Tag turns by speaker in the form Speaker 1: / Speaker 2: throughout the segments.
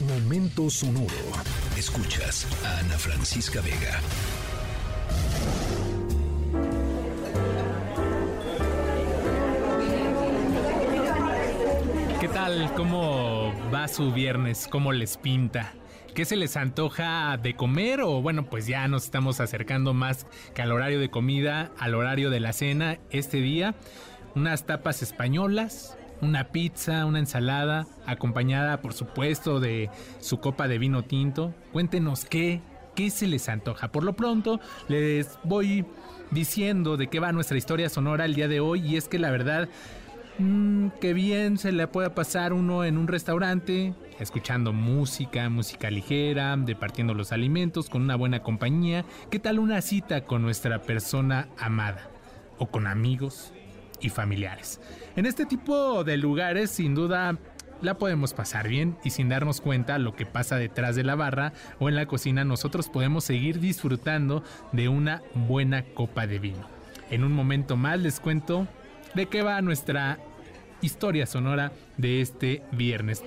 Speaker 1: Momento sonoro. Escuchas a Ana Francisca Vega.
Speaker 2: ¿Qué tal? ¿Cómo va su viernes? ¿Cómo les pinta? ¿Qué se les antoja de comer? O bueno, pues ya nos estamos acercando más que al horario de comida, al horario de la cena este día. Unas tapas españolas, una pizza, una ensalada, acompañada por supuesto de su copa de vino tinto. Cuéntenos qué, qué se les antoja. Por lo pronto les voy diciendo de qué va nuestra historia sonora el día de hoy y es que la verdad mmm, que bien se le puede pasar uno en un restaurante escuchando música, música ligera, departiendo los alimentos con una buena compañía. ¿Qué tal una cita con nuestra persona amada? O con amigos, y familiares. En este tipo de lugares sin duda la podemos pasar bien y sin darnos cuenta lo que pasa detrás de la barra o en la cocina nosotros podemos seguir disfrutando de una buena copa de vino. En un momento más les cuento de qué va nuestra historia sonora de este viernes.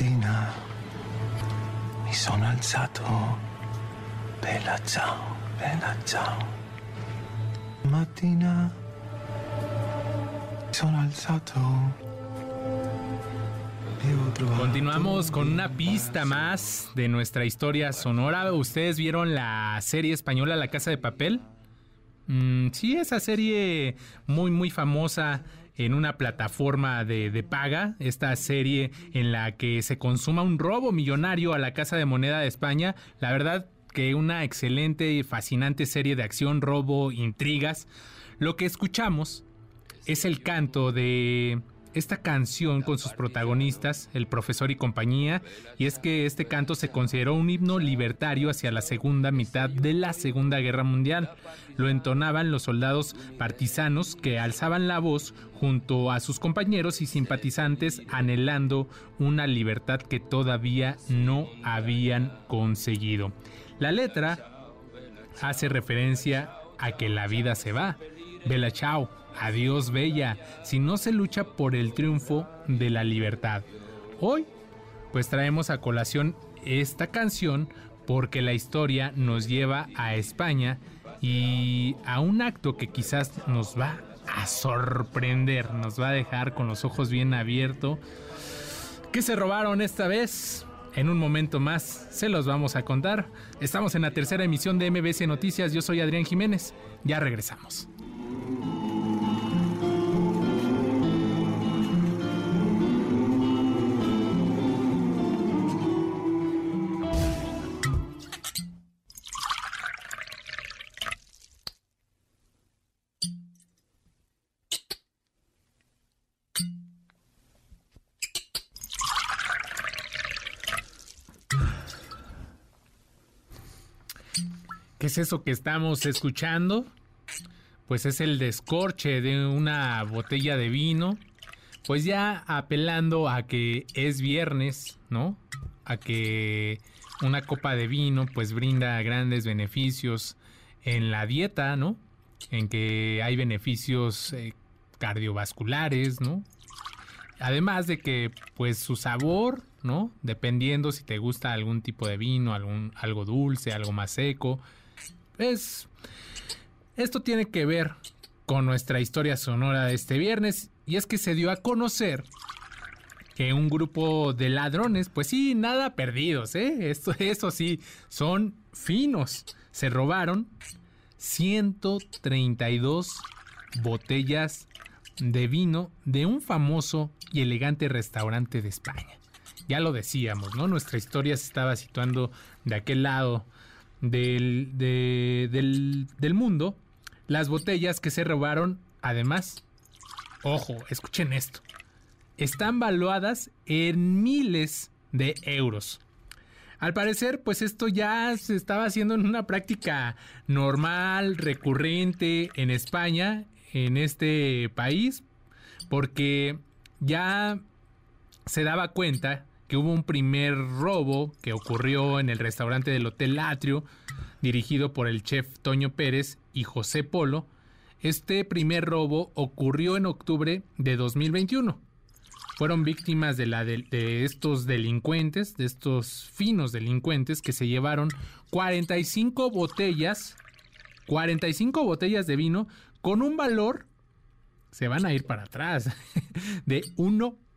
Speaker 3: Mattina mi sono alzato, bella ciao, bella ciao. Mattina sono alzato.
Speaker 2: Continuamos con una pista más de nuestra historia sonora. ¿Ustedes vieron la serie española La Casa de Papel? Mm, sí, esa serie muy muy famosa en una plataforma de, de, paga, esta serie en la que se consuma un robo millonario a la Casa de Moneda de España. La verdad que una excelente y fascinante serie de acción, robo, intrigas. Lo que escuchamos es el canto de esta canción con sus protagonistas, el profesor y compañía, y es que este canto se consideró un himno libertario hacia la segunda mitad de la Segunda Guerra Mundial. Lo entonaban los soldados partisanos que alzaban la voz junto a sus compañeros y simpatizantes anhelando una libertad que todavía no habían conseguido. La letra hace referencia a que la vida se va. Bella chao Adiós Bella, si no se lucha por el triunfo de la libertad. Hoy, pues traemos a colación esta canción porque la historia nos lleva a España y a un acto que quizás nos va a sorprender, nos va a dejar con los ojos bien abiertos. ¿Qué se robaron esta vez? En un momento más se los vamos a contar. Estamos en la tercera emisión de MBC Noticias. Yo soy Adrián Jiménez. Ya regresamos. ¿Qué es eso que estamos escuchando? Pues es el descorche de una botella de vino. Pues ya apelando a que es viernes, ¿no? A que una copa de vino pues brinda grandes beneficios en la dieta, ¿no? En que hay beneficios eh, cardiovasculares, ¿no? Además de que pues su sabor, ¿no? Dependiendo si te gusta algún tipo de vino, algún, algo dulce, algo más seco, es, esto tiene que ver con nuestra historia sonora de este viernes y es que se dio a conocer que un grupo de ladrones, pues sí, nada perdidos, ¿eh? Esto, eso sí, son finos. Se robaron 132 botellas de vino de un famoso y elegante restaurante de España. Ya lo decíamos, ¿no? Nuestra historia se estaba situando de aquel lado del, del, del mundo, las botellas que se robaron, además, ojo, escuchen esto, están valuadas en miles de euros. Al parecer, pues esto ya se estaba haciendo en una práctica normal, recurrente en España, en este país, porque ya se daba cuenta que hubo un primer robo que ocurrió en el restaurante del Hotel Atrio, dirigido por el chef Toño Pérez y José Polo. Este primer robo ocurrió en octubre de 2021. Fueron víctimas de, la de, estos delincuentes, de estos finos delincuentes que se llevaron 45 botellas, 45 botellas de vino con un valor, se van a ir para atrás, de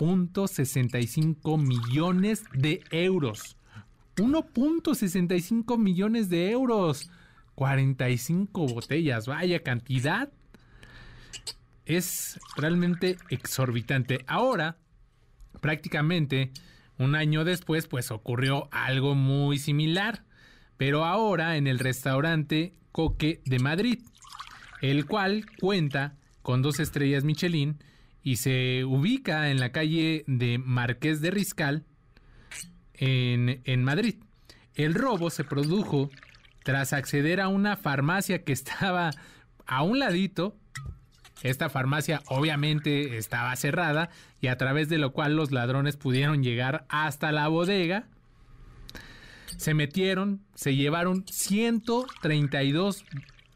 Speaker 2: 1.65 millones de euros. 1.65 millones de euros. 45 botellas, vaya cantidad. Es realmente exorbitante. Ahora, prácticamente un año después, pues ocurrió algo muy similar. Pero ahora en el restaurante Coque de Madrid, el cual cuenta con dos estrellas Michelin y se ubica en la calle de Marqués de Riscal, en, en Madrid. El robo se produjo tras acceder a una farmacia que estaba a un ladito. Esta farmacia obviamente estaba cerrada y a través de lo cual los ladrones pudieron llegar hasta la bodega. Se metieron, se llevaron 132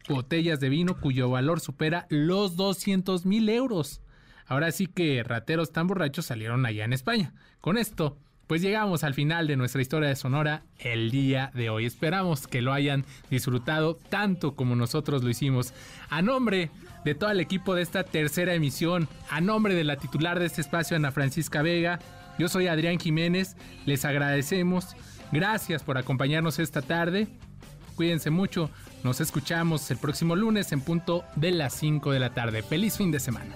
Speaker 2: botellas de vino cuyo valor supera los 200 mil euros. Ahora sí que rateros tan borrachos salieron allá en España. Con esto pues llegamos al final de nuestra historia de Sonora el día de hoy. Esperamos que lo hayan disfrutado tanto como nosotros lo hicimos. A nombre de todo el equipo de esta tercera emisión, a nombre de la titular de este espacio, Ana Francisca Vega, yo soy Adrián Jiménez, les agradecemos. Gracias por acompañarnos esta tarde. Cuídense mucho, nos escuchamos el próximo lunes en punto de las 5 de la tarde. Feliz fin de semana.